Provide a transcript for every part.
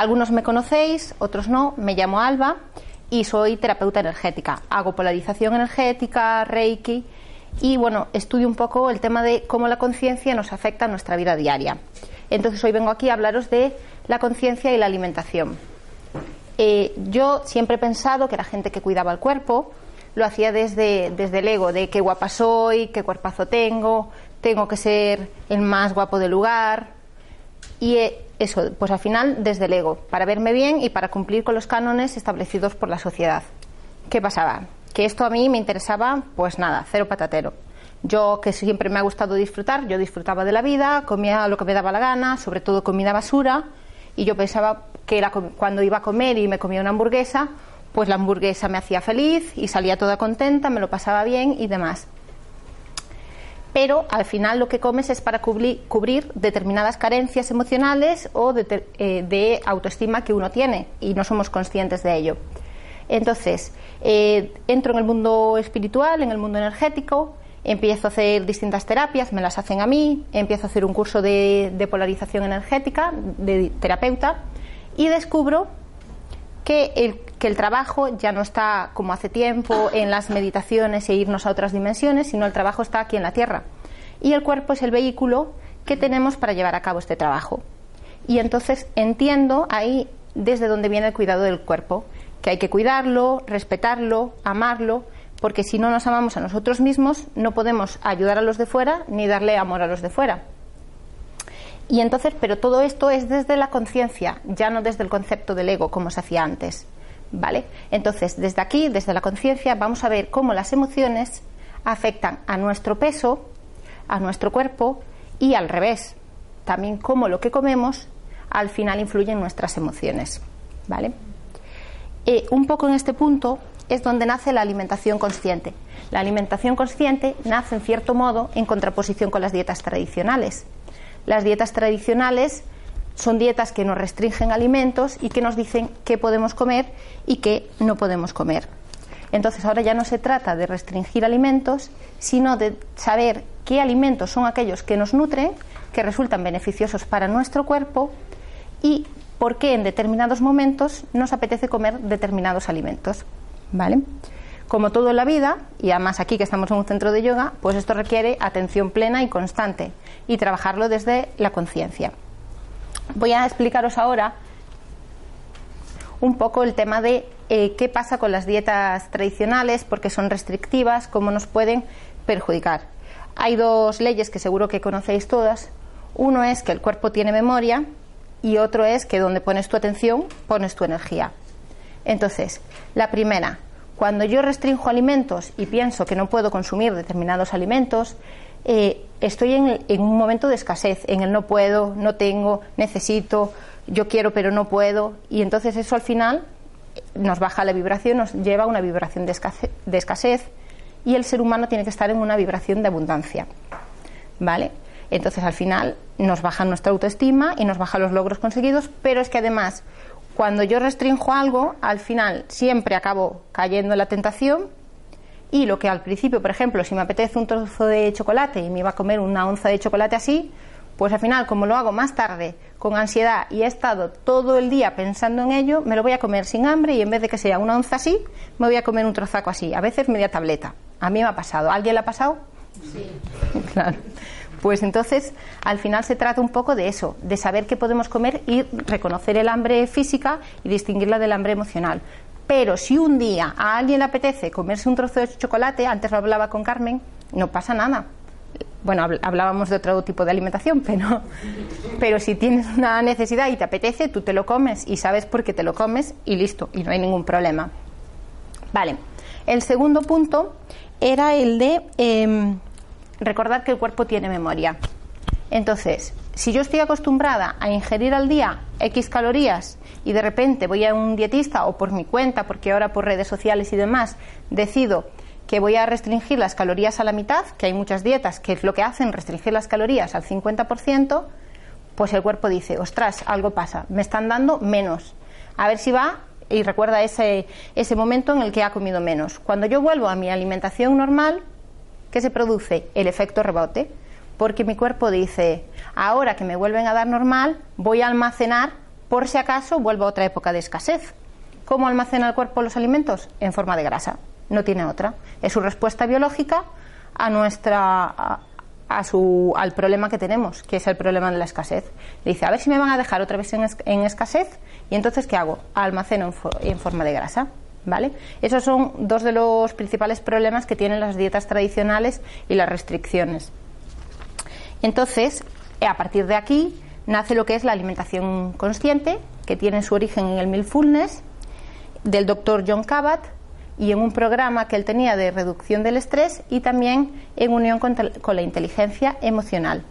Algunos me conocéis, otros no. Me llamo Alba y soy terapeuta energética. Hago polarización energética, reiki y bueno, estudio un poco el tema de cómo la conciencia nos afecta a nuestra vida diaria. Entonces hoy vengo aquí a hablaros de la conciencia y la alimentación. Eh, yo siempre he pensado que la gente que cuidaba el cuerpo lo hacía desde, desde el ego, de qué guapa soy, qué cuerpazo tengo, tengo que ser el más guapo del lugar. Y eso, pues al final desde el ego, para verme bien y para cumplir con los cánones establecidos por la sociedad. ¿Qué pasaba? Que esto a mí me interesaba, pues nada, cero patatero. Yo, que siempre me ha gustado disfrutar, yo disfrutaba de la vida, comía lo que me daba la gana, sobre todo comida basura, y yo pensaba que era cuando iba a comer y me comía una hamburguesa, pues la hamburguesa me hacía feliz y salía toda contenta, me lo pasaba bien y demás pero al final lo que comes es para cubrir, determinadas carencias emocionales o eh, de, autoestima que uno tiene y no somos conscientes de ello. Entonces, eh, entro en el mundo espiritual, en el mundo energético, empiezo a hacer distintas terapias, me las hacen a mí, empiezo a hacer un curso de, de polarización energética de terapeuta y descubro que el, que el trabajo ya no está como hace tiempo en las meditaciones e irnos a otras dimensiones, sino el trabajo está aquí en la Tierra. Y el cuerpo es el vehículo que tenemos para llevar a cabo este trabajo. Y entonces entiendo ahí desde dónde viene el cuidado del cuerpo, que hay que cuidarlo, respetarlo, amarlo, porque si no nos amamos a nosotros mismos, no podemos ayudar a los de fuera ni darle amor a los de fuera. Y entonces, pero todo esto es desde la conciencia, ya no desde el concepto del ego, como se hacía antes. ¿Vale? Entonces, desde aquí, desde la conciencia, vamos a ver cómo las emociones afectan a nuestro peso, a nuestro cuerpo y al revés. También cómo lo que comemos al final influye en nuestras emociones. ¿Vale? Eh, un poco en este punto es donde nace la alimentación consciente. La alimentación consciente nace, en cierto modo, en contraposición con las dietas tradicionales. Las dietas tradicionales son dietas que nos restringen alimentos y que nos dicen qué podemos comer y qué no podemos comer. Entonces ahora ya no se trata de restringir alimentos, sino de saber qué alimentos son aquellos que nos nutren, que resultan beneficiosos para nuestro cuerpo y por qué en determinados momentos nos apetece comer determinados alimentos. ¿Vale? Como todo en la vida, y además aquí que estamos en un centro de yoga, pues esto requiere atención plena y constante y trabajarlo desde la conciencia. Voy a explicaros ahora un poco el tema de eh, qué pasa con las dietas tradicionales, porque son restrictivas, cómo nos pueden perjudicar. Hay dos leyes que seguro que conocéis todas. Uno es que el cuerpo tiene memoria y otro es que donde pones tu atención pones tu energía. Entonces, la primera, cuando yo restringo alimentos y pienso que no puedo consumir determinados alimentos, eh, estoy en, un momento de escasez, en el no puedo, no tengo, necesito, yo quiero pero no puedo, y entonces eso al final nos baja la vibración, nos lleva a una vibración de escasez, de escasez y el ser humano tiene que estar en una vibración de abundancia. ¿Vale? Entonces al final nos baja nuestra autoestima y nos baja los logros conseguidos, pero es que además cuando yo restringo algo, al final siempre acabo cayendo en la tentación y lo que al principio, por ejemplo, si me apetece un trozo de chocolate y me iba a comer una onza de chocolate así, pues al final, como lo hago más tarde, con ansiedad y he estado todo el día pensando en ello, me lo voy a comer sin hambre y en vez de que sea una onza así, me voy a comer un trozaco así, a veces media tableta. A mí me ha pasado. ¿A ¿Alguien le ha pasado? Sí. claro. Pues entonces, al final se trata un poco de eso, de saber qué podemos comer y reconocer el hambre física y distinguirla del hambre emocional. Pero si un día a alguien le apetece comerse un trozo de chocolate, antes lo hablaba con Carmen, no pasa nada. Bueno, hablábamos de otro tipo de alimentación, pero, pero si tienes una necesidad y te apetece, tú te lo comes y sabes por qué te lo comes y listo, y no hay ningún problema. Vale, el segundo punto era el de em, recordar que el cuerpo tiene memoria. Entonces, si yo estoy acostumbrada a ingerir al día X calorías y de repente voy a un dietista o por mi cuenta, porque ahora por redes sociales y demás decido que voy a restringir las calorías a la mitad, que hay muchas dietas que es lo que hacen, restringir las calorías al 50%, pues el cuerpo dice, ostras, algo pasa, me están dando menos. A ver si va y recuerda ese, ese momento en el que ha comido menos. Cuando yo vuelvo a mi alimentación normal, ¿qué se produce? El efecto rebote. Porque mi cuerpo dice, ahora que me vuelven a dar normal, voy a almacenar por si acaso vuelvo a otra época de escasez. ¿Cómo almacena el cuerpo los alimentos? En forma de grasa. No tiene otra. Es su respuesta biológica a nuestra a su, al problema que tenemos, que es el problema de la escasez. Dice, a ver si me van a dejar otra vez en, escasez, y entonces, ¿qué hago? Almaceno en, forma de grasa. ¿Vale? Esos son dos de los principales problemas que tienen las dietas tradicionales y las restricciones. Entonces, a partir de aquí nace lo que es la alimentación consciente, que tiene su origen en el Mindfulness del doctor John Kabat, y en un programa que él tenía de reducción del estrés y también en unión con, la inteligencia emocional.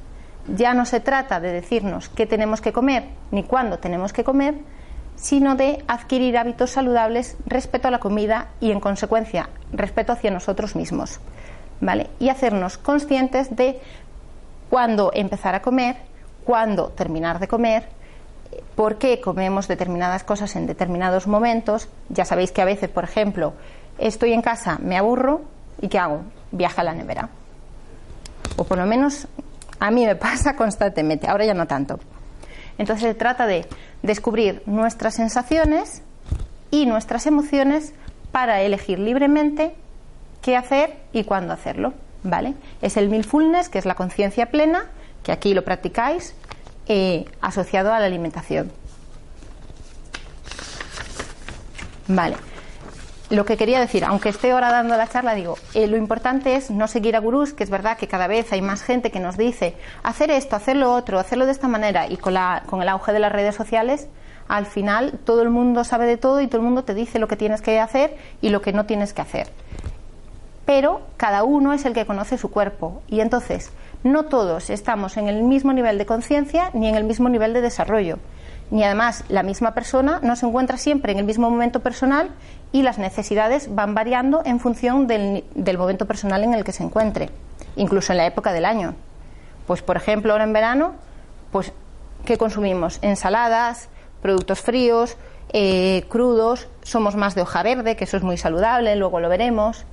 Ya no se trata de decirnos qué tenemos que comer ni cuándo tenemos que comer, sino de adquirir hábitos saludables respecto a la comida y, en consecuencia, respeto hacia nosotros mismos. ¿Vale? Y hacernos conscientes de cuándo empezar a comer, cuándo terminar de comer, por qué comemos determinadas cosas en determinados momentos. Ya sabéis que a veces, por ejemplo, estoy en casa, me aburro y ¿qué hago? Viaja a la nevera. O por lo menos a mí me pasa constantemente, ahora ya no tanto. Entonces se trata de descubrir nuestras sensaciones y nuestras emociones para elegir libremente qué hacer y cuándo hacerlo. ¿Vale? Es el mindfulness, que es la conciencia plena, que aquí lo practicáis, eh, asociado a la alimentación. Vale lo que quería decir, aunque esté ahora dando la charla, digo, eh, lo importante es no seguir a gurús, que es verdad que cada vez hay más gente que nos dice hacer esto, hacer lo otro, hacerlo de esta manera, y con, la, con el auge de las redes sociales, al final todo el mundo sabe de todo y todo el mundo te dice lo que tienes que hacer y lo que no tienes que hacer. Pero cada uno es el que conoce su cuerpo, y entonces no todos estamos en el mismo nivel de conciencia ni en el mismo nivel de desarrollo ni además la misma persona no se encuentra siempre en el mismo momento personal y las necesidades van variando en función del, momento personal en el que se encuentre, incluso en la época del año. Pues, por ejemplo, ahora en verano, pues, ¿qué consumimos? Ensaladas, productos fríos, eh, crudos, somos más de hoja verde, que eso es muy saludable, luego lo veremos.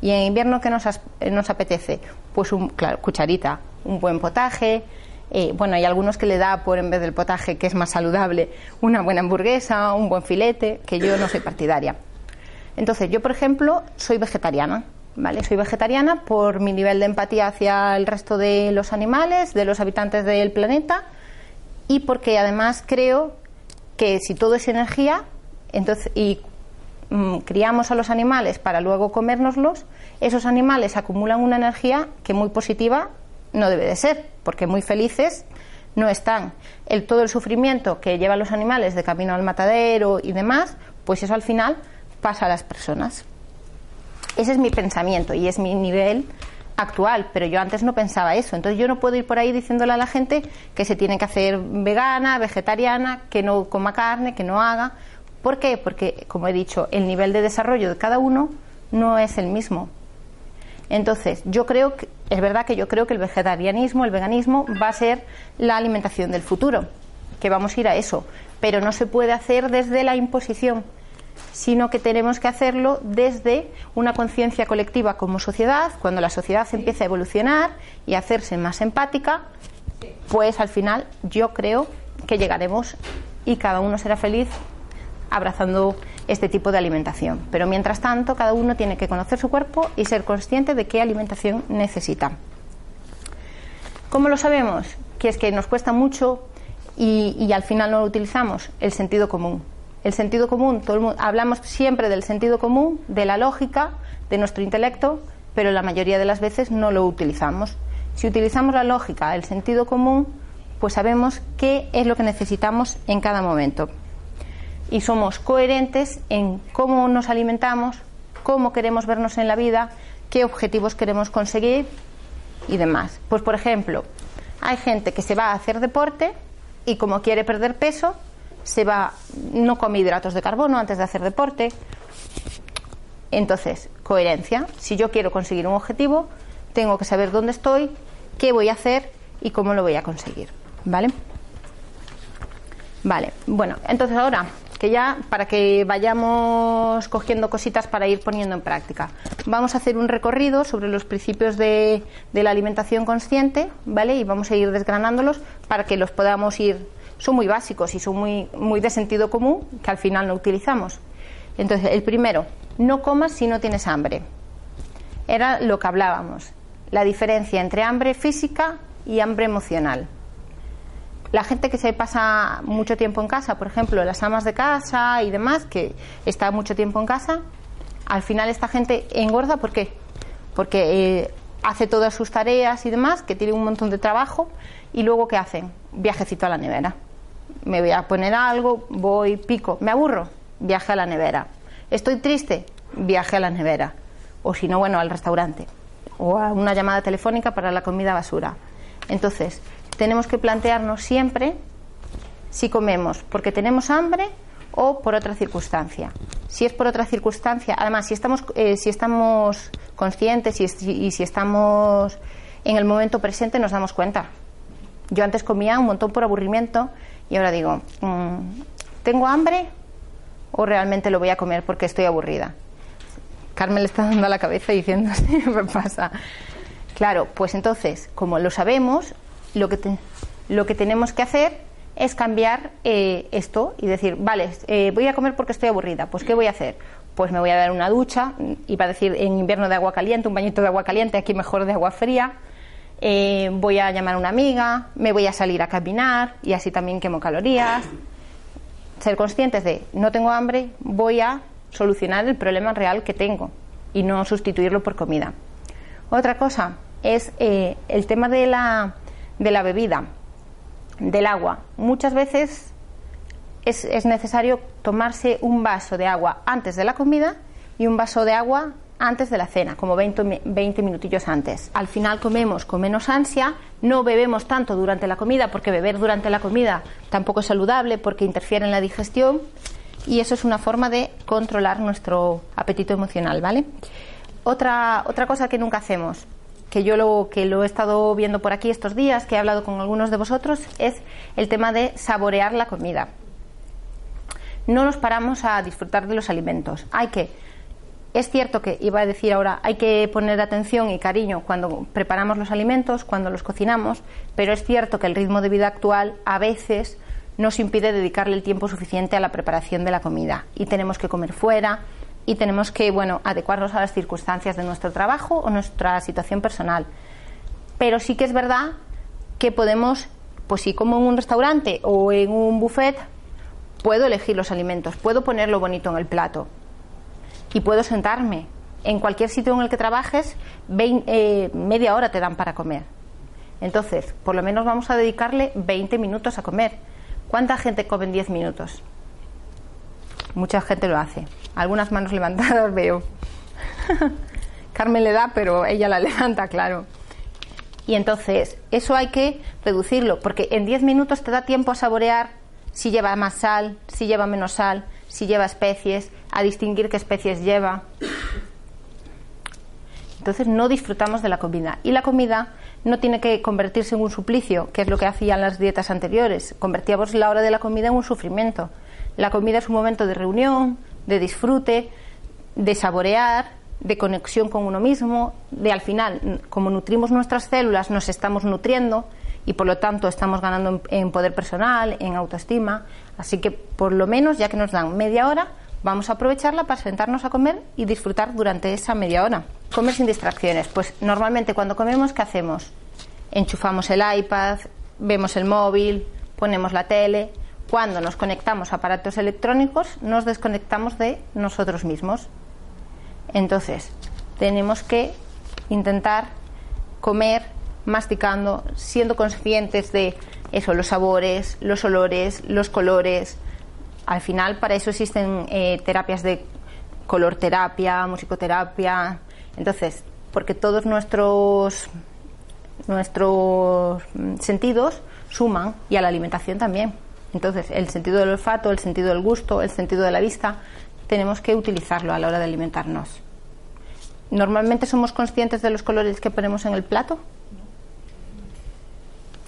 Y en invierno, ¿qué nos, nos apetece? Pues, un, claro, cucharita, un buen potaje, eh, bueno, hay algunos que le da por en vez del potaje, que es más saludable, una buena hamburguesa, un buen filete, que yo no soy partidaria. Entonces, yo, por ejemplo, soy vegetariana, ¿vale? Soy vegetariana por mi nivel de empatía hacia el resto de los animales, de los habitantes del planeta, y porque además creo que si todo es energía, entonces, y mm, criamos a los animales para luego comérnoslos, esos animales acumulan una energía que muy positiva no debe de ser, porque muy felices no están. El, todo el sufrimiento que llevan los animales de camino al matadero y demás, pues eso al final pasa a las personas. Ese es mi pensamiento y es mi nivel actual, pero yo antes no pensaba eso. Entonces yo no puedo ir por ahí diciéndole a la gente que se tiene que hacer vegana, vegetariana, que no coma carne, que no haga. ¿Por qué? Porque, como he dicho, el nivel de desarrollo de cada uno no es el mismo. Entonces, yo creo que es verdad que yo creo que el vegetarianismo, el veganismo va a ser la alimentación del futuro, que vamos a ir a eso, pero no se puede hacer desde la imposición, sino que tenemos que hacerlo desde una conciencia colectiva como sociedad, cuando la sociedad empieza a evolucionar y a hacerse más empática, pues al final yo creo que llegaremos y cada uno será feliz abrazando este tipo de alimentación. Pero mientras tanto, cada uno tiene que conocer su cuerpo y ser consciente de qué alimentación necesita. ¿Cómo lo sabemos? Que es que nos cuesta mucho y, al final no lo utilizamos. El sentido común. El sentido común, todo el mundo, hablamos siempre del sentido común, de la lógica, de nuestro intelecto, pero la mayoría de las veces no lo utilizamos. Si utilizamos la lógica, el sentido común, pues sabemos qué es lo que necesitamos en cada momento. Y somos coherentes en cómo nos alimentamos, cómo queremos vernos en la vida, qué objetivos queremos conseguir y demás. Pues por ejemplo, hay gente que se va a hacer deporte y como quiere perder peso, se va, no come hidratos de carbono antes de hacer deporte. Entonces, coherencia. Si yo quiero conseguir un objetivo, tengo que saber dónde estoy, qué voy a hacer y cómo lo voy a conseguir. ¿Vale? Vale, bueno, entonces ahora que ya para que vayamos cogiendo cositas para ir poniendo en práctica. Vamos a hacer un recorrido sobre los principios de, de, la alimentación consciente, ¿vale? Y vamos a ir desgranándolos para que los podamos ir. Son muy básicos y son muy, muy de sentido común que al final no utilizamos. Entonces, el primero, no comas si no tienes hambre. Era lo que hablábamos la diferencia entre hambre física y hambre emocional. La gente que se pasa mucho tiempo en casa, por ejemplo, las amas de casa y demás, que está mucho tiempo en casa, al final esta gente engorda, ¿por qué? Porque eh, hace todas sus tareas y demás, que tiene un montón de trabajo, y luego ¿qué hacen? Viajecito a la nevera. Me voy a poner algo, voy, pico, me aburro, viaje a la nevera. Estoy triste, viaje a la nevera. O si no, bueno, al restaurante o a una llamada telefónica para la comida basura. Entonces, tenemos que plantearnos siempre si comemos porque tenemos hambre o por otra circunstancia. Si es por otra circunstancia, además, si estamos, eh, si estamos conscientes y, si estamos en el momento presente, nos damos cuenta. Yo antes comía un montón por aburrimiento y ahora digo, mm, ¿tengo hambre o realmente lo voy a comer porque estoy aburrida? Carmen le está dando a la cabeza diciendo, sí, me pasa. Claro, pues entonces, como lo sabemos, lo que, lo que tenemos que hacer es cambiar eh, esto y decir, vale, eh, voy a comer porque estoy aburrida, pues ¿qué voy a hacer? Pues me voy a dar una ducha, iba a decir en invierno de agua caliente, un bañito de agua caliente, aquí mejor de agua fría, eh, voy a llamar a una amiga, me voy a salir a caminar y así también quemo calorías. Ser conscientes de no tengo hambre, voy a solucionar el problema real que tengo y no sustituirlo por comida. Otra cosa es el tema de la, de la bebida, del agua. Muchas veces es, es, necesario tomarse un vaso de agua antes de la comida y un vaso de agua antes de la cena, como 20, 20, minutillos antes. Al final comemos con menos ansia, no bebemos tanto durante la comida, porque beber durante la comida tampoco es saludable, porque interfiere en la digestión y eso es una forma de controlar nuestro apetito emocional, ¿vale? Otra, otra cosa que nunca hacemos, que yo lo, que lo he estado viendo por aquí estos días, que he hablado con algunos de vosotros, es el tema de saborear la comida. No nos paramos a disfrutar de los alimentos. Hay que, es cierto que, iba a decir ahora, hay que poner atención y cariño cuando preparamos los alimentos, cuando los cocinamos, pero es cierto que el ritmo de vida actual a veces nos impide dedicarle el tiempo suficiente a la preparación de la comida y tenemos que comer fuera y tenemos que bueno adecuarnos a las circunstancias de nuestro trabajo o nuestra situación personal. Pero sí que es verdad que podemos pues si como en un restaurante o en un buffet puedo elegir los alimentos puedo ponerlo bonito en el plato y puedo sentarme. En cualquier sitio en el que trabajes eh, media hora te dan para comer. Entonces por lo menos vamos a dedicarle 20 minutos a comer. ¿Cuánta gente come en 10 minutos? Mucha gente lo hace. Algunas manos levantadas veo. Carmen le da, pero ella la levanta, claro. Y entonces, eso hay que reducirlo, porque en 10 minutos te da tiempo a saborear si lleva más sal, si lleva menos sal, si lleva especies, a distinguir qué especies lleva. Entonces no disfrutamos de la comida. Y la comida no tiene que convertirse en un suplicio, que es lo que hacían las dietas anteriores. Convertíamos la hora de la comida en un sufrimiento. La comida es un momento de reunión, de disfrute, de saborear, de conexión con uno mismo, de al final, como nutrimos nuestras células, nos estamos nutriendo y por lo tanto estamos ganando en poder personal, en autoestima. Así que por lo menos, ya que nos dan media hora, vamos a aprovecharla para sentarnos a comer y disfrutar durante esa media hora. Comer sin distracciones. Pues normalmente cuando comemos, ¿qué hacemos? enchufamos el iPad, vemos el móvil, ponemos la tele. Cuando nos conectamos a aparatos electrónicos, nos desconectamos de nosotros mismos. Entonces, tenemos que intentar comer masticando, siendo conscientes de eso, los sabores, los olores, los colores. Al final, para eso existen eh, terapias de color terapia, musicoterapia. Entonces, porque todos nuestros nuestros sentidos suman y a la alimentación también. Entonces, el sentido del olfato, el sentido del gusto, el sentido de la vista, tenemos que utilizarlo a la hora de alimentarnos. ¿Normalmente somos conscientes de los colores que ponemos en el plato?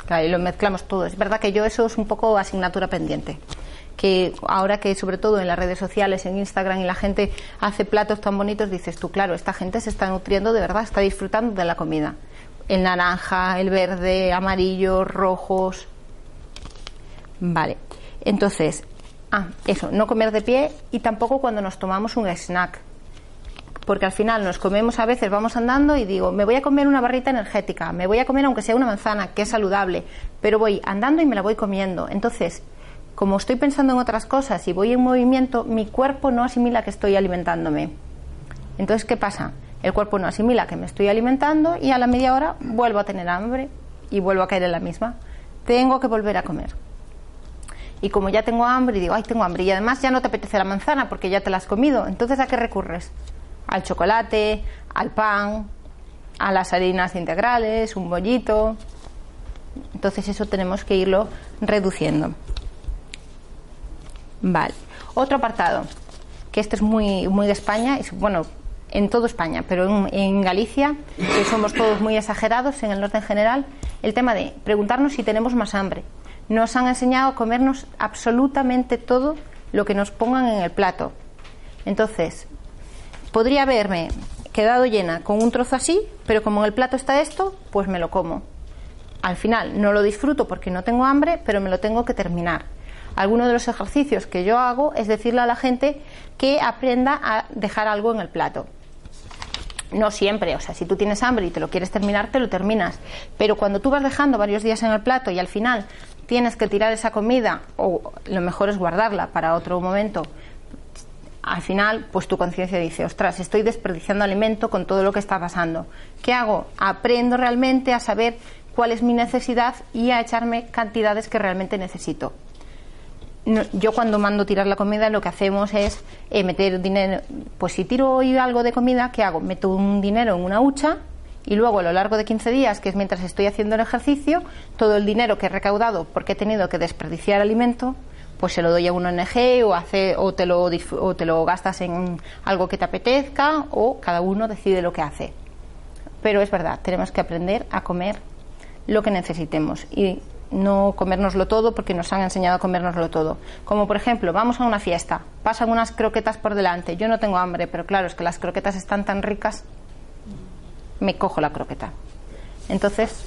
Claro, y lo mezclamos todo. Es verdad que yo eso es un poco asignatura pendiente. Que ahora que sobre todo en las redes sociales, en Instagram y la gente hace platos tan bonitos, dices tú, claro, esta gente se está nutriendo de verdad, está disfrutando de la comida. El naranja, el verde, amarillo, rojos. Vale. Entonces, ah, eso, no comer de pie y tampoco cuando nos tomamos un snack porque al final nos comemos a veces, vamos andando y digo, me voy a comer una barrita energética, me voy a comer aunque sea una manzana, que es saludable, pero voy andando y me la voy comiendo. Entonces, como estoy pensando en otras cosas y voy en movimiento, mi cuerpo no asimila que estoy alimentándome. Entonces, ¿qué pasa? El cuerpo no asimila que me estoy alimentando y a la media hora vuelvo a tener hambre y vuelvo a caer en la misma. Tengo que volver a comer. Y como ya tengo hambre y digo, ay, tengo hambre y además ya no te apetece la manzana porque ya te la has comido, entonces ¿a qué recurres? al chocolate, al pan, a las harinas integrales, un bollito. Entonces eso tenemos que irlo reduciendo. Vale. Otro apartado, que este es muy, muy de España, es, bueno, en toda España, pero en, en, Galicia, que somos todos muy exagerados, en el norte en general, el tema de preguntarnos si tenemos más hambre. Nos han enseñado a comernos absolutamente todo lo que nos pongan en el plato. Entonces, Podría haberme quedado llena con un trozo así, pero como en el plato está esto, pues me lo como. Al final no lo disfruto porque no tengo hambre, pero me lo tengo que terminar. Alguno de los ejercicios que yo hago es decirle a la gente que aprenda a dejar algo en el plato. No siempre, o sea, si tú tienes hambre y te lo quieres terminar, te lo terminas. Pero cuando tú vas dejando varios días en el plato y al final tienes que tirar esa comida, o lo mejor es guardarla para otro momento, al final, pues tu conciencia dice, ostras, estoy desperdiciando alimento con todo lo que está pasando. ¿Qué hago? Aprendo realmente a saber cuál es mi necesidad y a echarme cantidades que realmente necesito. yo cuando mando tirar la comida lo que hacemos es eh, meter dinero, pues si tiro hoy algo de comida, ¿qué hago? Meto un dinero en una hucha y luego a lo largo de 15 días, que es mientras estoy haciendo el ejercicio, todo el dinero que he recaudado porque he tenido que desperdiciar alimento, pues se lo doy a una ONG o, hace, o, te lo, o te lo gastas en algo que te apetezca o cada uno decide lo que hace. Pero es verdad, tenemos que aprender a comer lo que necesitemos y no comérnoslo todo porque nos han enseñado a comérnoslo todo. Como por ejemplo, vamos a una fiesta, pasan unas croquetas por delante, yo no tengo hambre, pero claro, es que las croquetas están tan ricas, me cojo la croqueta. Entonces,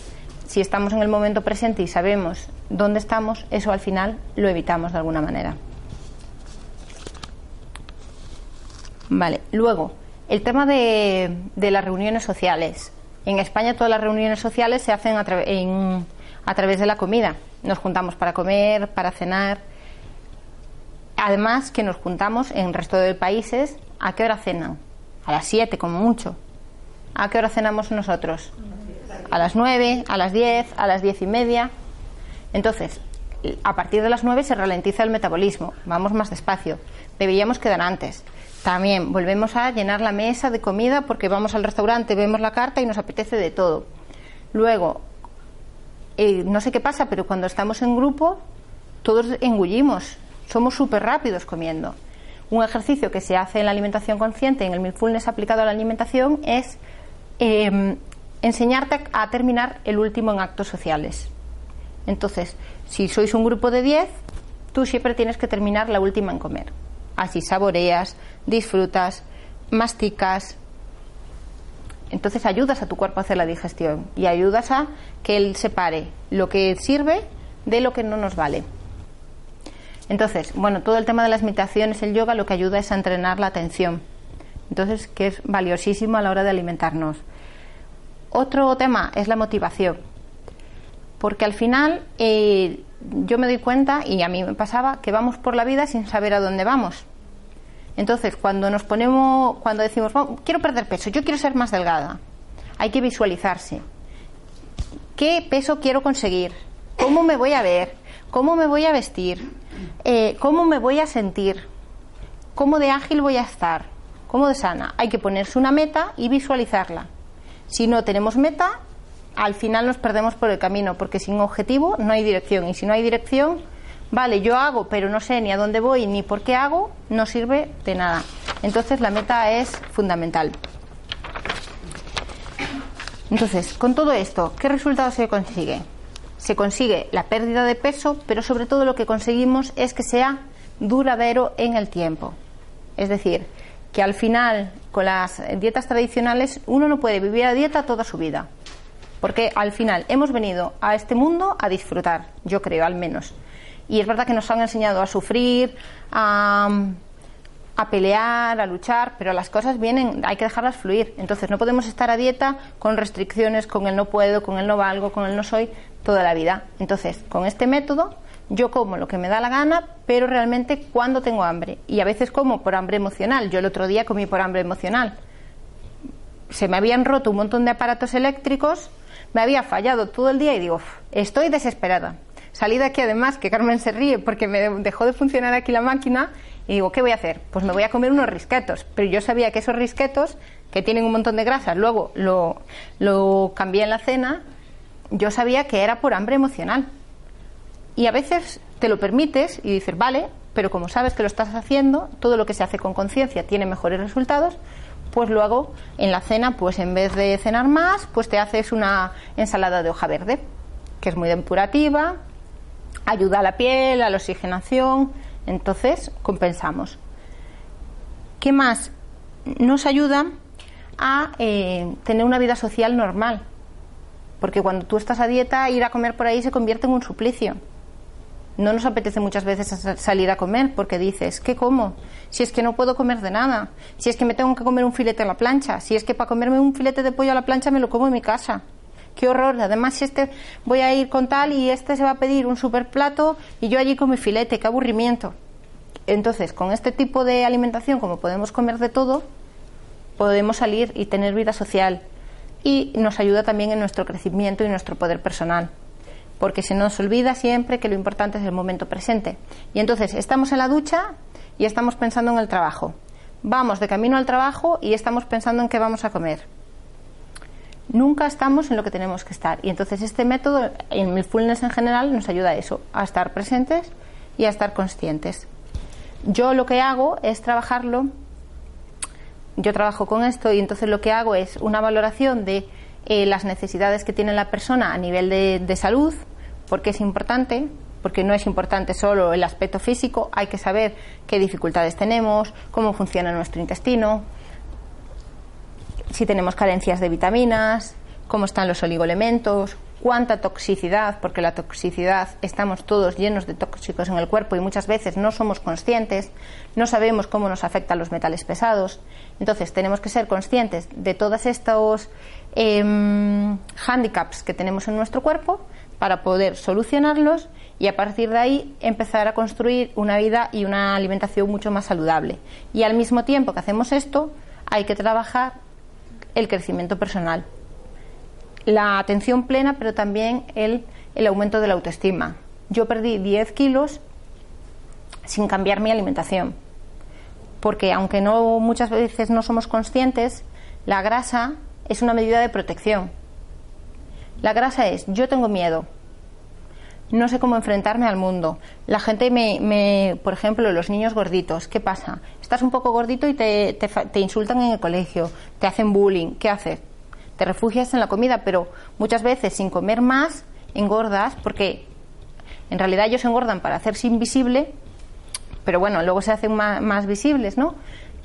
si estamos en el momento presente y sabemos dónde estamos, eso al final lo evitamos de alguna manera. Vale, luego, el tema de, las reuniones sociales. En España todas las reuniones sociales se hacen a, través de la comida. Nos juntamos para comer, para cenar. Además que nos juntamos en el resto de países. ¿A qué hora cenan? A las 7 como mucho. ¿A qué hora cenamos nosotros? a las 9, a las 10, a las 10 y media. Entonces, a partir de las 9 se ralentiza el metabolismo, vamos más despacio. Deberíamos quedar antes. También volvemos a llenar la mesa de comida porque vamos al restaurante, vemos la carta y nos apetece de todo. Luego, eh, no sé qué pasa, pero cuando estamos en grupo, todos engullimos, somos súper rápidos comiendo. Un ejercicio que se hace en la alimentación consciente, en el mindfulness aplicado a la alimentación, es eh, enseñarte a terminar el último en actos sociales. Entonces, si sois un grupo de 10, tú siempre tienes que terminar la última en comer. Así saboreas, disfrutas, masticas. Entonces ayudas a tu cuerpo a hacer la digestión y ayudas a que él separe lo que sirve de lo que no nos vale. Entonces, bueno, todo el tema de las meditaciones, el yoga, lo que ayuda es a entrenar la atención. Entonces, que es valiosísimo a la hora de alimentarnos. Otro tema es la motivación. porque al final eh, yo me doy cuenta, y a mí me pasaba, que vamos por la vida sin saber a dónde vamos. Entonces, cuando nos ponemos, cuando decimos, quiero perder peso, yo quiero ser más delgada, hay que visualizarse. ¿Qué peso quiero conseguir? ¿Cómo me voy a ver? ¿Cómo me voy a vestir? Eh, ¿Cómo me voy a sentir? ¿Cómo de ágil voy a estar? ¿Cómo de sana? Hay que ponerse una meta y visualizarla. Si no tenemos meta, al final nos perdemos por el camino, porque sin objetivo no hay dirección. Y si no hay dirección, vale, yo hago, pero no sé ni a dónde voy ni por qué hago, no sirve de nada. Entonces la meta es fundamental. Entonces, con todo esto, ¿qué resultado se consigue? Se consigue la pérdida de peso, pero sobre todo lo que conseguimos es que sea duradero en el tiempo. Es decir, que al final, con las dietas tradicionales, uno no puede vivir a dieta toda su vida. Porque al final hemos venido a este mundo a disfrutar, yo creo, al menos. Y es verdad que nos han enseñado a sufrir, a, a pelear, a luchar, pero las cosas vienen, hay que dejarlas fluir. Entonces no podemos estar a dieta con restricciones, con el no puedo, con el no valgo, con el no soy, toda la vida. Entonces, con este método yo como lo que me da la gana, pero realmente cuando tengo hambre. Y a veces como por hambre emocional. Yo el otro día comí por hambre emocional. Se me habían roto un montón de aparatos eléctricos, me había fallado todo el día y digo, estoy desesperada. Salí de aquí además, que Carmen se ríe porque me dejó de funcionar aquí la máquina y digo, ¿qué voy a hacer? Pues me voy a comer unos risquetos. Pero yo sabía que esos risquetos, que tienen un montón de grasa, luego lo, lo cambié en la cena, yo sabía que era por hambre emocional. Y a veces te lo permites y dices, vale, pero como sabes que lo estás haciendo, todo lo que se hace con conciencia tiene mejores resultados, pues luego en la cena, pues en vez de cenar más, pues te haces una ensalada de hoja verde, que es muy depurativa, ayuda a la piel, a la oxigenación, entonces, compensamos. ¿Qué más? Nos ayuda a eh, tener una vida social normal. Porque cuando tú estás a dieta, ir a comer por ahí se convierte en un suplicio. No nos apetece muchas veces salir a comer porque dices, ¿qué como? Si es que no puedo comer de nada, si es que me tengo que comer un filete a la plancha, si es que para comerme un filete de pollo a la plancha me lo como en mi casa qué horror. Además, si este voy a ir con tal y este se va a pedir un super plato y yo allí con mi filete, qué aburrimiento. Entonces, con este tipo de alimentación, como podemos comer de todo, podemos salir y tener vida social y nos ayuda también en nuestro crecimiento y nuestro poder personal. Porque se nos olvida siempre que lo importante es el momento presente. Y entonces estamos en la ducha y estamos pensando en el trabajo. Vamos de camino al trabajo y estamos pensando en qué vamos a comer nunca estamos en lo que tenemos que estar. Y entonces este método, en fullness en general, nos ayuda a eso, a estar presentes y a estar conscientes. Yo lo que hago es trabajarlo, yo trabajo con esto y entonces lo que hago es una valoración de eh, las necesidades que tiene la persona a nivel de salud, porque es importante, porque no es importante solo el aspecto físico, hay que saber qué dificultades tenemos, cómo funciona nuestro intestino, si tenemos carencias de vitaminas, cómo están los oligoelementos, cuánta toxicidad, porque la toxicidad estamos todos llenos de tóxicos en el cuerpo y muchas veces no somos conscientes, no sabemos cómo nos afectan los metales pesados. Entonces tenemos que ser conscientes de todos estos eh, hándicaps que tenemos en nuestro cuerpo para poder solucionarlos y a partir de ahí empezar a construir una vida y una alimentación mucho más saludable. Y al mismo tiempo que hacemos esto, hay que trabajar el crecimiento personal, la atención plena, pero también el, el aumento de la autoestima. Yo perdí 10 kilos sin cambiar mi alimentación, porque aunque no muchas veces no somos conscientes, la grasa es una medida de protección. La grasa es, yo tengo miedo, no sé cómo enfrentarme al mundo. La gente me, me, por ejemplo, los niños gorditos, ¿qué pasa? Estás un poco gordito y te, te, insultan en el colegio, te hacen bullying, ¿qué haces? Te refugias en la comida, pero muchas veces sin comer más engordas porque en realidad ellos engordan para hacerse invisible, pero bueno, luego se hacen más, más visibles, ¿no?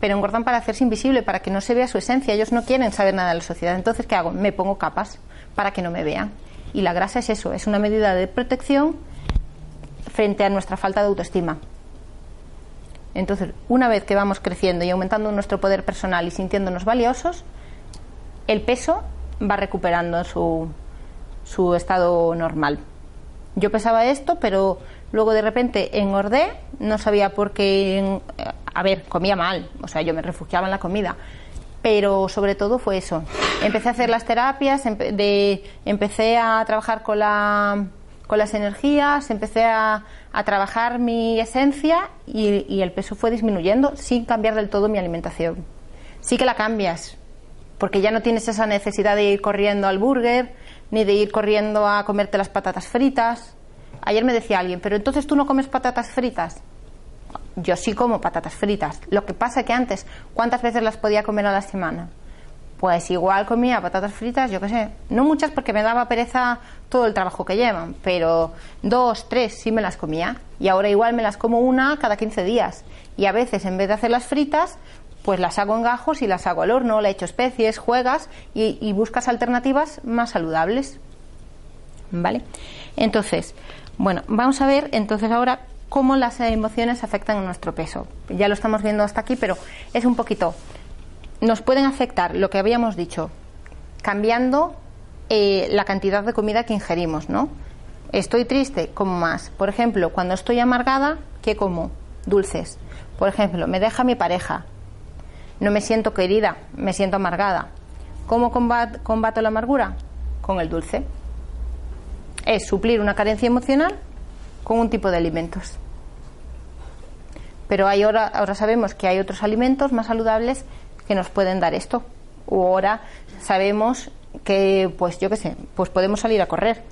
Pero engordan para hacerse invisible, para que no se vea su esencia. Ellos no quieren saber nada de la sociedad. Entonces, ¿qué hago? Me pongo capas para que no me vean. Y la grasa es eso, es una medida de protección frente a nuestra falta de autoestima. Entonces, una vez que vamos creciendo y aumentando nuestro poder personal y sintiéndonos valiosos, el peso va recuperando su, su estado normal. Yo pesaba esto, pero luego de repente engordé, no sabía por qué. A ver, comía mal, o sea, yo me refugiaba en la comida, pero sobre todo fue eso. Empecé a hacer las terapias, de, empecé a trabajar con, la, con las energías, empecé a, a trabajar mi esencia y, y el peso fue disminuyendo sin cambiar del todo mi alimentación. Sí que la cambias, porque ya no tienes esa necesidad de ir corriendo al burger, ni de ir corriendo a comerte las patatas fritas. Ayer me decía alguien, pero entonces tú no comes patatas fritas. Yo sí como patatas fritas. Lo que pasa que antes, ¿cuántas veces las podía comer a la semana? Pues igual comía patatas fritas, yo qué sé. No muchas porque me daba pereza todo el trabajo que llevan, pero dos, tres sí me las comía. Y ahora igual me las como una cada 15 días. Y a veces, en vez de hacerlas fritas, pues las hago en gajos y las hago al horno, le echo especies, juegas y, buscas alternativas más saludables. ¿Vale? Entonces, bueno, vamos a ver entonces ahora cómo las emociones afectan a nuestro peso. Ya lo estamos viendo hasta aquí, pero es un poquito. Nos pueden afectar lo que habíamos dicho, cambiando eh, la cantidad de comida que ingerimos, ¿no? Estoy triste, como más. Por ejemplo, cuando estoy amargada, ¿qué como? Dulces. Por ejemplo, me deja mi pareja, no me siento querida, me siento amargada. ¿Cómo combato la amargura? Con el dulce. Es suplir una carencia emocional con un tipo de alimentos. Pero hay ahora, ahora sabemos que hay otros alimentos más saludables que nos pueden dar esto. O ahora sabemos que, pues yo qué sé, pues podemos salir a correr.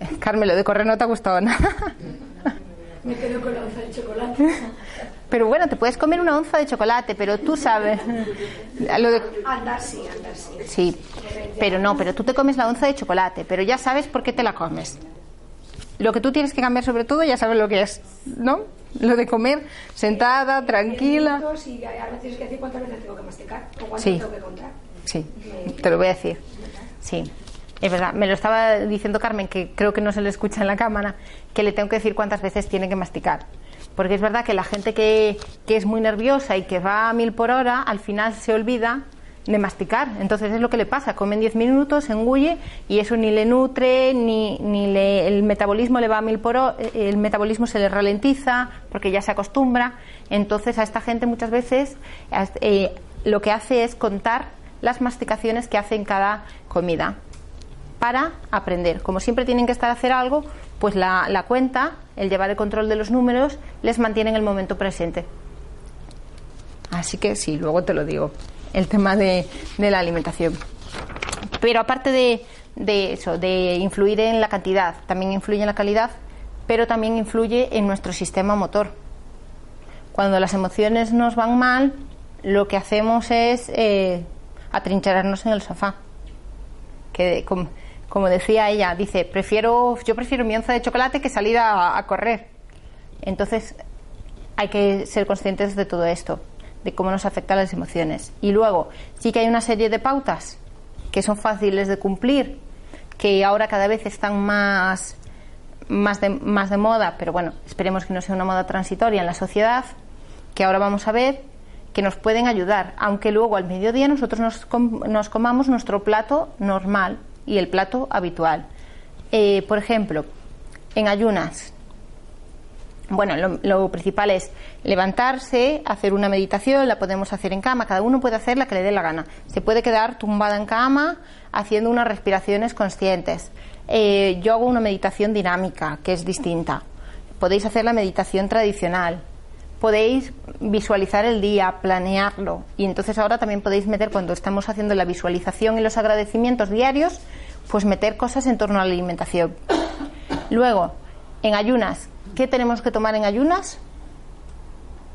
Carmen, lo de correr no te ha gustado nada. Me quedo con la onza de chocolate. Pero bueno, te puedes comer una onza de chocolate, pero tú sabes. Lo de... Andar sí, andar sí. Sí, pero no, pero tú te comes la onza de chocolate, pero ya sabes por qué te la comes. Lo que tú tienes que cambiar sobre todo ya sabes lo que es, ¿no? Lo de comer sentada, tranquila. Y a veces que decir cuántas veces tengo que masticar o cuánto tengo que contar. Sí, te lo voy a decir. Sí. Es verdad, me lo estaba diciendo Carmen, que creo que no se le escucha en la cámara, que le tengo que decir cuántas veces tiene que masticar. Porque es verdad que la gente que, que es muy nerviosa y que va a mil por hora, al final se olvida de masticar. Entonces es lo que le pasa, come en 10 minutos, engulle y eso ni le nutre, ni, ni le, el metabolismo le va a mil por hora, el metabolismo se le ralentiza porque ya se acostumbra. Entonces a esta gente muchas veces eh, lo que hace es contar las masticaciones que hace en cada comida para aprender. Como siempre tienen que estar a hacer algo, pues la, la cuenta, el llevar el control de los números, les mantiene en el momento presente. Así que sí, luego te lo digo, el tema de, de la alimentación. Pero aparte de, de, eso, de influir en la cantidad, también influye en la calidad, pero también influye en nuestro sistema motor. Cuando las emociones nos van mal, lo que hacemos es eh, atrincherarnos en el sofá. Que, como decía ella, dice, prefiero, yo prefiero mi onza de chocolate que salir a, correr. Entonces, hay que ser conscientes de todo esto, de cómo nos afectan las emociones. Y luego, sí que hay una serie de pautas que son fáciles de cumplir, que ahora cada vez están más, más, de, más de moda, pero bueno, esperemos que no sea una moda transitoria en la sociedad, que ahora vamos a ver, que nos pueden ayudar, aunque luego al mediodía nosotros nos, nos comamos nuestro plato normal, y el plato habitual. Eh, por ejemplo, en ayunas, bueno, lo, principal es levantarse, hacer una meditación, la podemos hacer en cama, cada uno puede hacer la que le dé la gana. Se puede quedar tumbada en cama haciendo unas respiraciones conscientes. Eh, yo hago una meditación dinámica, que es distinta. Podéis hacer la meditación tradicional, podéis visualizar el día, planearlo. Y entonces ahora también podéis meter, cuando estamos haciendo la visualización y los agradecimientos diarios, pues meter cosas en torno a la alimentación. Luego, en ayunas, ¿qué tenemos que tomar en ayunas?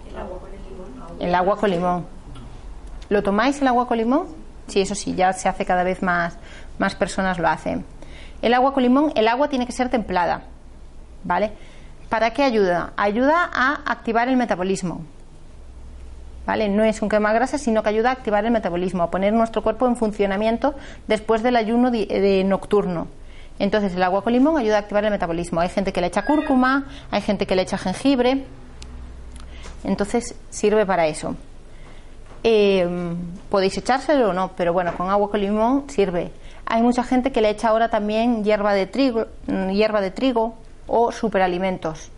El agua con limón. El agua con limón. ¿Lo tomáis el agua con limón? Sí, eso sí, ya se hace cada vez más, más personas lo hacen. El agua con limón, el agua tiene que ser templada, ¿vale? ¿Para qué ayuda? Ayuda a activar el metabolismo. ¿Vale? No es un quema grasa, sino que ayuda a activar el metabolismo, a poner nuestro cuerpo en funcionamiento después del ayuno de, nocturno. Entonces el agua con limón ayuda a activar el metabolismo. Hay gente que le echa cúrcuma, hay gente que le echa jengibre. Entonces sirve para eso. Eh, podéis echárselo o no, pero bueno, con agua con limón sirve. Hay mucha gente que le echa ahora también hierba de trigo, mm, hierba de trigo o superalimentos.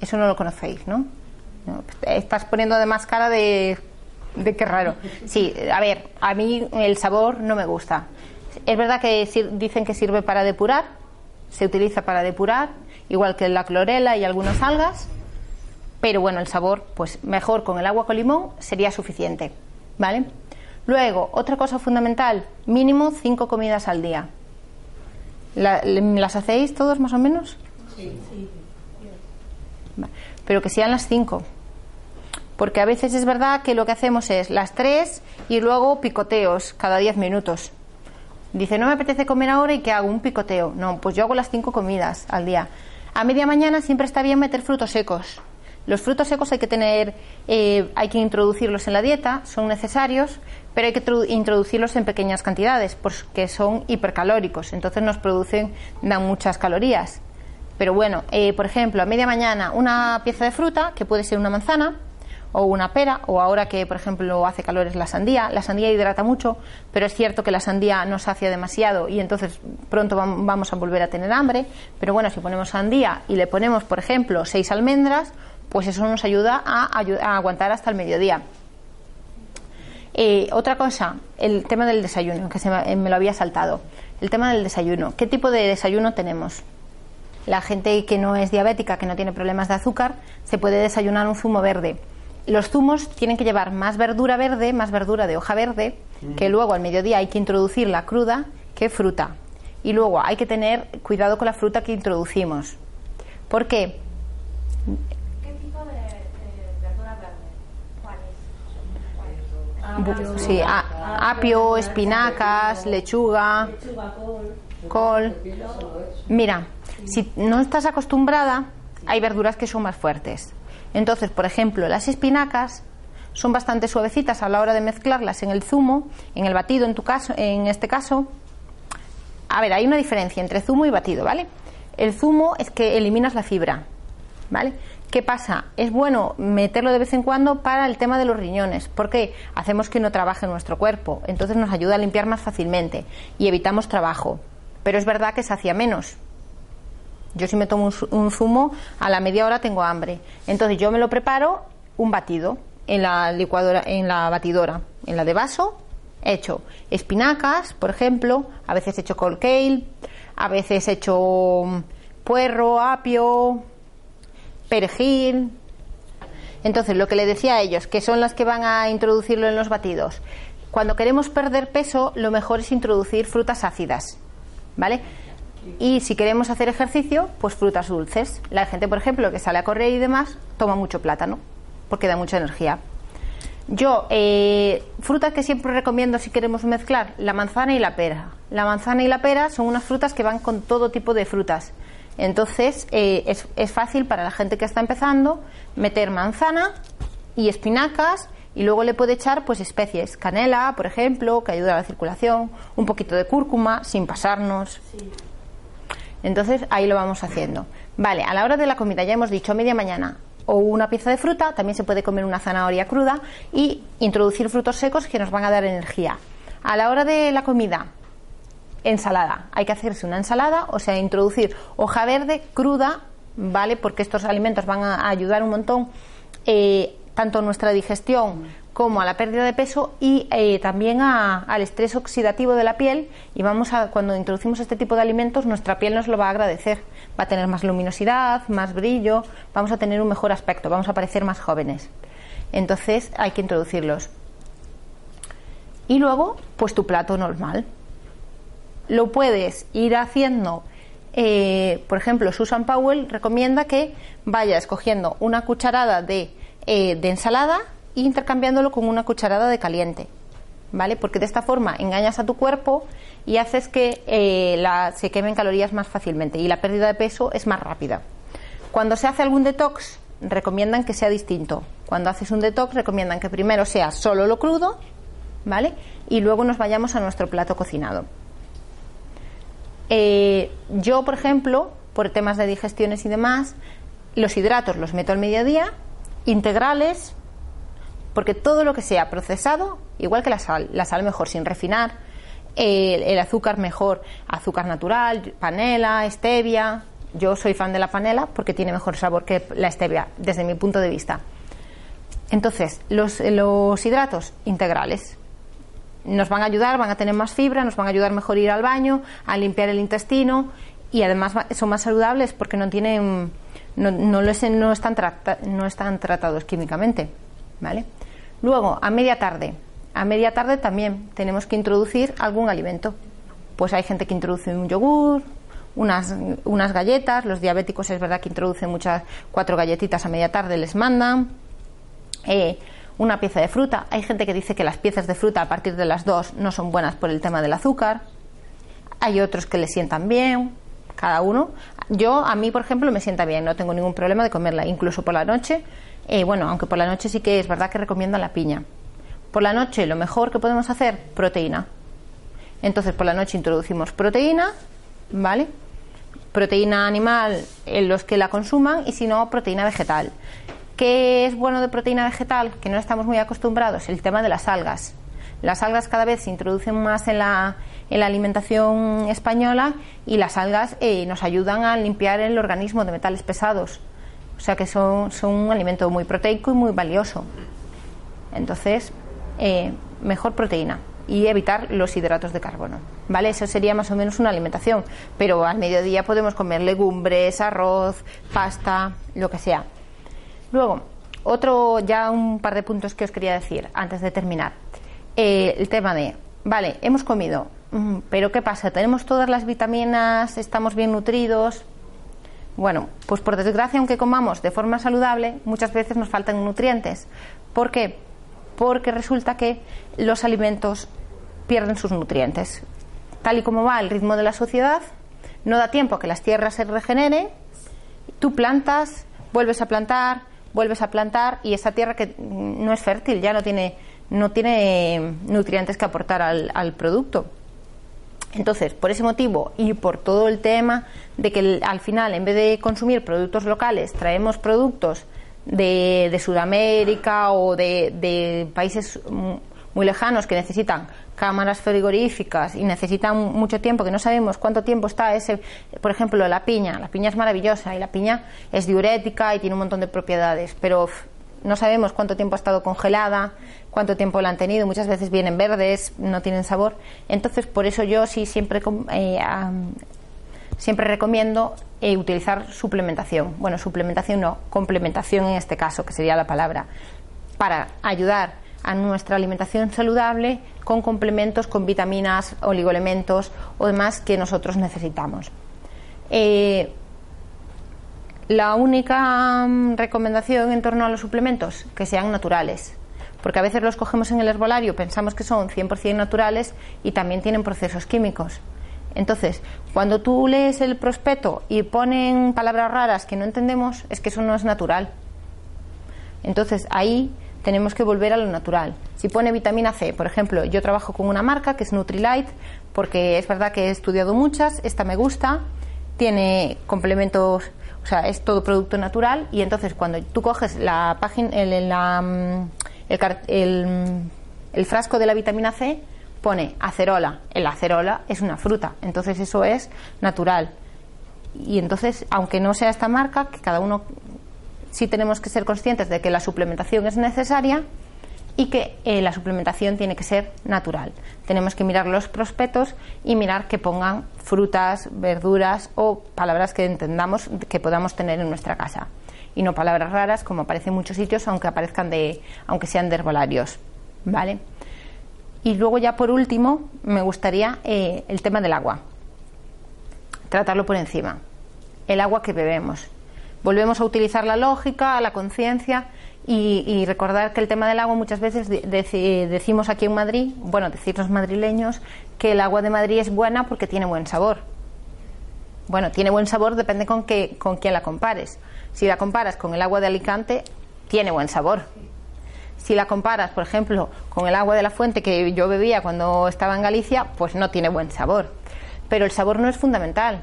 Eso no lo conocéis, ¿no? Estás poniendo además cara de, de qué raro. Sí, a ver, a mí el sabor no me gusta. Es verdad que dicen que sirve para depurar, se utiliza para depurar, igual que la clorela y algunas algas, pero bueno, el sabor, pues mejor con el agua con limón sería suficiente, ¿vale? Luego, otra cosa fundamental, mínimo cinco comidas al día. ¿Las hacéis todos más o menos? Sí, sí. Pero que sean las cinco. Porque a veces es verdad que lo que hacemos es las tres y luego picoteos cada diez minutos. Dice, no me apetece comer ahora y que hago un picoteo. No, pues yo hago las cinco comidas al día. A media mañana siempre está bien meter frutos secos. Los frutos secos hay que tener, eh, hay que introducirlos en la dieta, son necesarios, pero hay que introducirlos en pequeñas cantidades, porque son hipercalóricos, entonces nos producen, dan muchas calorías. Pero bueno, eh, por ejemplo, a media mañana una pieza de fruta, que puede ser una manzana, o una pera, o ahora que, por ejemplo, hace calor es la sandía. La sandía hidrata mucho, pero es cierto que la sandía no sacia demasiado y entonces pronto vamos a volver a tener hambre. Pero bueno, si ponemos sandía y le ponemos, por ejemplo, seis almendras, pues eso nos ayuda a, aguantar hasta el mediodía. Eh, otra cosa, el tema del desayuno, que se me, me lo había saltado. El tema del desayuno. ¿Qué tipo de desayuno tenemos? La gente que no es diabética, que no tiene problemas de azúcar, se puede desayunar un zumo verde los zumos tienen que llevar más verdura verde, más verdura de hoja verde, que luego al mediodía hay que introducirla cruda que fruta. Y luego hay que tener cuidado con la fruta que introducimos. ¿Por qué? ¿Qué tipo de, verdura verde? ¿Cuáles? Sí, apio, espinacas, lechuga, col. Mira, si no estás acostumbrada, hay verduras que son más fuertes. Entonces, por ejemplo, las espinacas son bastante suavecitas a la hora de mezclarlas en el zumo, en el batido en tu caso, en este caso. A ver, hay una diferencia entre zumo y batido, ¿vale? El zumo es que eliminas la fibra, ¿vale? ¿Qué pasa? Es bueno meterlo de vez en cuando para el tema de los riñones, porque hacemos que no trabaje nuestro cuerpo, entonces nos ayuda a limpiar más fácilmente y evitamos trabajo. Pero es verdad que sacia menos, yo si me tomo un, zumo, a la media hora tengo hambre. Entonces yo me lo preparo un batido en la licuadora, en la batidora, en la de vaso, he hecho espinacas, por ejemplo, a veces he hecho cold kale, a veces he hecho mm, puerro, apio, perejil. Entonces, lo que le decía a ellos, que son las que van a introducirlo en los batidos. Cuando queremos perder peso, lo mejor es introducir frutas ácidas, ¿vale? Y si queremos hacer ejercicio, pues frutas dulces. La gente, por ejemplo, que sale a correr y demás, toma mucho plátano, porque da mucha energía. Yo, eh, frutas que siempre recomiendo si queremos mezclar, la manzana y la pera. La manzana y la pera son unas frutas que van con todo tipo de frutas. Entonces, eh, es, es fácil para la gente que está empezando meter manzana y espinacas y luego le puede echar pues especies, canela, por ejemplo, que ayuda a la circulación, un poquito de cúrcuma, sin pasarnos. Entonces ahí lo vamos haciendo. Vale, a la hora de la comida ya hemos dicho media mañana o una pieza de fruta, también se puede comer una zanahoria cruda y introducir frutos secos que nos van a dar energía. A la hora de la comida, ensalada. Hay que hacerse una ensalada, o sea, introducir hoja verde cruda, ¿vale? Porque estos alimentos van a ayudar un montón eh, tanto nuestra digestión como a la pérdida de peso y eh, también al estrés oxidativo de la piel. Y vamos a cuando introducimos este tipo de alimentos nuestra piel nos lo va a agradecer. Va a tener más luminosidad más brillo vamos a tener un mejor aspecto vamos a parecer más jóvenes. Entonces hay que introducirlos. Y luego pues tu plato normal. Lo puedes ir haciendo eh, por ejemplo Susan Powell recomienda que vayas cogiendo una cucharada de, eh, de ensalada intercambiándolo con una cucharada de caliente, ¿vale? Porque de esta forma engañas a tu cuerpo y haces que eh, se quemen calorías más fácilmente y la pérdida de peso es más rápida. Cuando se hace algún detox, recomiendan que sea distinto. Cuando haces un detox, recomiendan que primero sea solo lo crudo, ¿vale? Y luego nos vayamos a nuestro plato cocinado. Eh, yo, por ejemplo, por temas de digestiones y demás, los hidratos los meto al mediodía, integrales, porque todo lo que sea procesado, igual que la sal, la sal mejor sin refinar, el azúcar mejor, azúcar natural, panela, stevia. Yo soy fan de la panela porque tiene mejor sabor que la stevia, desde mi punto de vista. Entonces, los, hidratos integrales nos van a ayudar, van a tener más fibra, nos van a ayudar mejor a ir al baño, a limpiar el intestino y además son más saludables porque no tienen no, no, no, están, no están tratados químicamente. ¿Vale? Luego, a media tarde. A media tarde también tenemos que introducir algún alimento. Pues hay gente que introduce un yogur, unas, unas galletas, los diabéticos es verdad que introducen muchas, cuatro galletitas a media tarde, les mandan. Eh, una pieza de fruta. Hay gente que dice que las piezas de fruta a partir de las dos no son buenas por el tema del azúcar. Hay otros que le sientan bien, cada uno. Yo, a mí, por ejemplo, me sienta bien, no tengo ningún problema de comerla, incluso por la noche. Eh, bueno, aunque por la noche sí que es verdad que recomiendo la piña. Por la noche lo mejor que podemos hacer, proteína. Entonces, por la noche introducimos proteína, ¿vale? Proteína animal en los que la consuman y si no, proteína vegetal. ¿Qué es bueno de proteína vegetal? Que no estamos muy acostumbrados, el tema de las algas. Las algas cada vez se introducen más en la, en la alimentación española y las algas eh, nos ayudan a limpiar el organismo de metales pesados. O sea que son, un alimento muy proteico y muy valioso. Entonces, eh, mejor proteína y evitar los hidratos de carbono. ¿Vale? Eso sería más o menos una alimentación. Pero al mediodía podemos comer legumbres, arroz, pasta, lo que sea. Luego, otro, ya un par de puntos que os quería decir antes de terminar. Eh, el tema de, vale, hemos comido, mm, pero ¿qué pasa? ¿Tenemos todas las vitaminas? ¿Estamos bien nutridos? Bueno, pues por desgracia, aunque comamos de forma saludable, muchas veces nos faltan nutrientes. ¿Por qué? Porque resulta que los alimentos pierden sus nutrientes. Tal y como va el ritmo de la sociedad, no da tiempo a que las tierras se regeneren, tú plantas, vuelves a plantar, vuelves a plantar y esa tierra que no es fértil, ya no tiene, no tiene nutrientes que aportar al, al producto. Entonces, por ese motivo y por todo el tema de que al final, en vez de consumir productos locales, traemos productos de, de Sudamérica o de, de, países muy lejanos que necesitan cámaras frigoríficas y necesitan mucho tiempo, que no sabemos cuánto tiempo está ese, por ejemplo, la piña. La piña es maravillosa y la piña es diurética y tiene un montón de propiedades, pero no sabemos cuánto tiempo ha estado congelada, cuánto tiempo la han tenido, muchas veces vienen verdes, no tienen sabor. Entonces, por eso yo sí siempre, eh, siempre recomiendo eh, utilizar suplementación. Bueno, suplementación no, complementación en este caso, que sería la palabra, para ayudar a nuestra alimentación saludable con complementos, con vitaminas, oligoelementos o demás que nosotros necesitamos. Eh, la única recomendación en torno a los suplementos, que sean naturales, porque a veces los cogemos en el herbolario, pensamos que son 100% naturales y también tienen procesos químicos. Entonces, cuando tú lees el prospecto y ponen palabras raras que no entendemos, es que eso no es natural. Entonces, ahí tenemos que volver a lo natural. Si pone vitamina C, por ejemplo, yo trabajo con una marca que es Nutrilite, porque es verdad que he estudiado muchas, esta me gusta, tiene complementos, o sea, es todo producto natural y entonces cuando tú coges la página, el, el, frasco de la vitamina C, pone acerola. El acerola es una fruta, entonces eso es natural. Y entonces, aunque no sea esta marca, que cada uno sí tenemos que ser conscientes de que la suplementación es necesaria y que eh, la suplementación tiene que ser natural. Tenemos que mirar los prospectos y mirar que pongan frutas, verduras o palabras que entendamos que podamos tener en nuestra casa y no palabras raras como aparecen en muchos sitios aunque aparezcan de aunque sean de herbolarios, ¿vale? Y luego ya por último me gustaría eh, el tema del agua. Tratarlo por encima. El agua que bebemos volvemos a utilizar la lógica, la conciencia y, recordar que el tema del agua muchas veces decimos aquí en Madrid, bueno, decirnos madrileños, que el agua de Madrid es buena porque tiene buen sabor. Bueno, tiene buen sabor depende con, qué, con quién la compares. Si la comparas con el agua de Alicante, tiene buen sabor. Si la comparas, por ejemplo, con el agua de la fuente que yo bebía cuando estaba en Galicia, pues no tiene buen sabor. Pero el sabor no es fundamental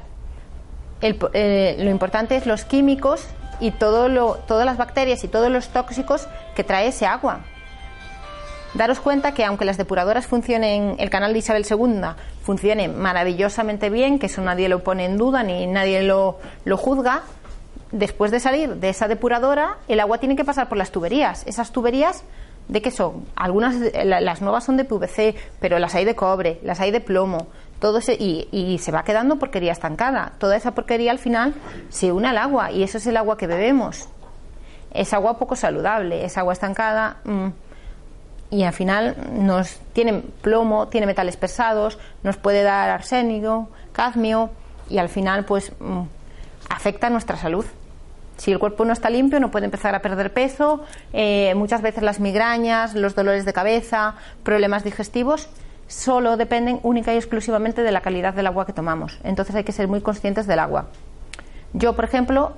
eh, lo importante es los químicos y todo lo, todas las bacterias y todos los tóxicos que trae ese agua. daros cuenta que aunque las depuradoras funcionen, el canal de Isabel II funcione maravillosamente bien, que eso nadie lo pone en duda ni nadie lo, lo juzga, después de salir de esa depuradora, el agua tiene que pasar por las tuberías. Esas tuberías ¿De qué son? Algunas, las nuevas son de PVC, pero las hay de cobre, las hay de plomo, todo y, se va quedando porquería estancada. Toda esa porquería al final se une al agua y eso es el agua que bebemos. Es agua poco saludable, es agua estancada mm, y al final nos tiene plomo, tiene metales pesados, nos puede dar arsénico, cadmio y al final pues mm, afecta a nuestra salud. Si el cuerpo no está limpio, no puede empezar a perder peso, eh, muchas veces las migrañas, los dolores de cabeza, problemas digestivos, solo dependen única y exclusivamente de la calidad del agua que tomamos. Entonces hay que ser muy conscientes del agua. Yo, por ejemplo,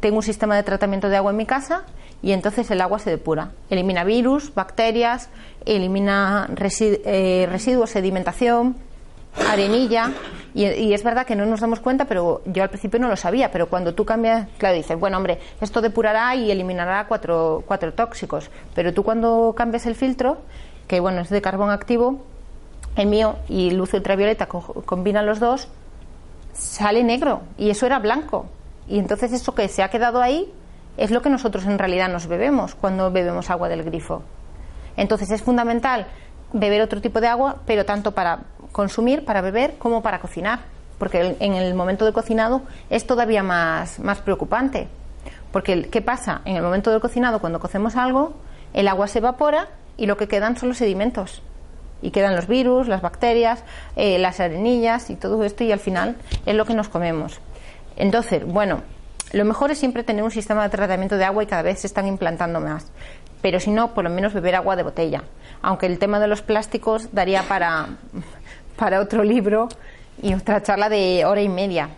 tengo un sistema de tratamiento de agua en mi casa y entonces el agua se depura. Elimina virus, bacterias, elimina eh, residuos, sedimentación, arenilla. Y, es verdad que no nos damos cuenta, pero yo al principio no lo sabía. Pero cuando tú cambias, claro, dices, bueno, hombre, esto depurará y eliminará cuatro, cuatro tóxicos. Pero tú cuando cambias el filtro, que bueno, es de carbón activo, el mío y luz ultravioleta combinan los dos, sale negro. Y eso era blanco. Y entonces eso que se ha quedado ahí es lo que nosotros en realidad nos bebemos cuando bebemos agua del grifo. Entonces es fundamental beber otro tipo de agua, pero tanto para consumir, para beber, como para cocinar. Porque en el momento del cocinado es todavía más, más preocupante. Porque, ¿qué pasa? En el momento del cocinado, cuando cocemos algo, el agua se evapora y lo que quedan son los sedimentos. Y quedan los virus, las bacterias, eh, las arenillas y todo esto, y al final es lo que nos comemos. Entonces, bueno, lo mejor es siempre tener un sistema de tratamiento de agua y cada vez se están implantando más. Pero si no, por lo menos beber agua de botella aunque el tema de los plásticos daría para, para otro libro y otra charla de hora y media.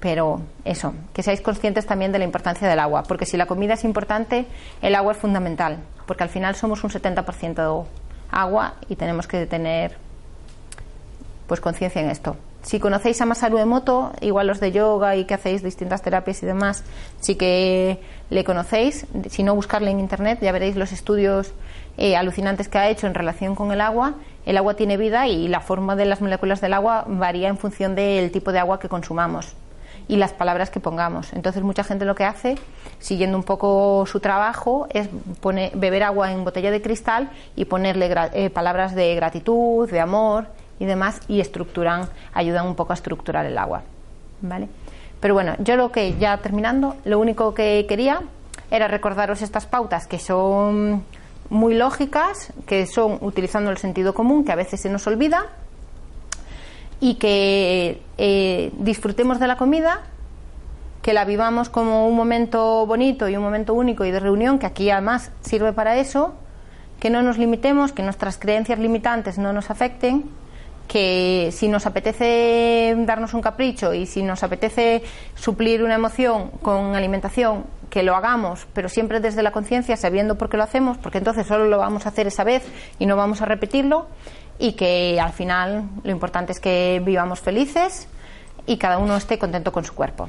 Pero eso, que seáis conscientes también de la importancia del agua, porque si la comida es importante, el agua es fundamental, porque al final somos un 70% agua y tenemos que tener pues conciencia en esto. Si conocéis a Masaru Emoto, igual los de yoga y que hacéis distintas terapias y demás, sí que le conocéis. Si no, buscarle en internet, ya veréis los estudios eh, alucinantes que ha hecho en relación con el agua. El agua tiene vida y la forma de las moléculas del agua varía en función del tipo de agua que consumamos y las palabras que pongamos. Entonces mucha gente lo que hace, siguiendo un poco su trabajo, es beber agua en botella de cristal y ponerle eh, palabras de gratitud, de amor y demás y estructuran, ayudan un poco a estructurar el agua. ¿Vale? Pero bueno, yo lo que ya terminando, lo único que quería era recordaros estas pautas que son muy lógicas, que son utilizando el sentido común, que a veces se nos olvida, y que eh, disfrutemos de la comida, que la vivamos como un momento bonito y un momento único y de reunión, que aquí además sirve para eso, que no nos limitemos, que nuestras creencias limitantes no nos afecten, que si nos apetece darnos un capricho y si nos apetece suplir una emoción con alimentación, que lo hagamos, pero siempre desde la conciencia, sabiendo por qué lo hacemos, porque entonces solo lo vamos a hacer esa vez y no vamos a repetirlo, y que al final lo importante es que vivamos felices y cada uno esté contento con su cuerpo.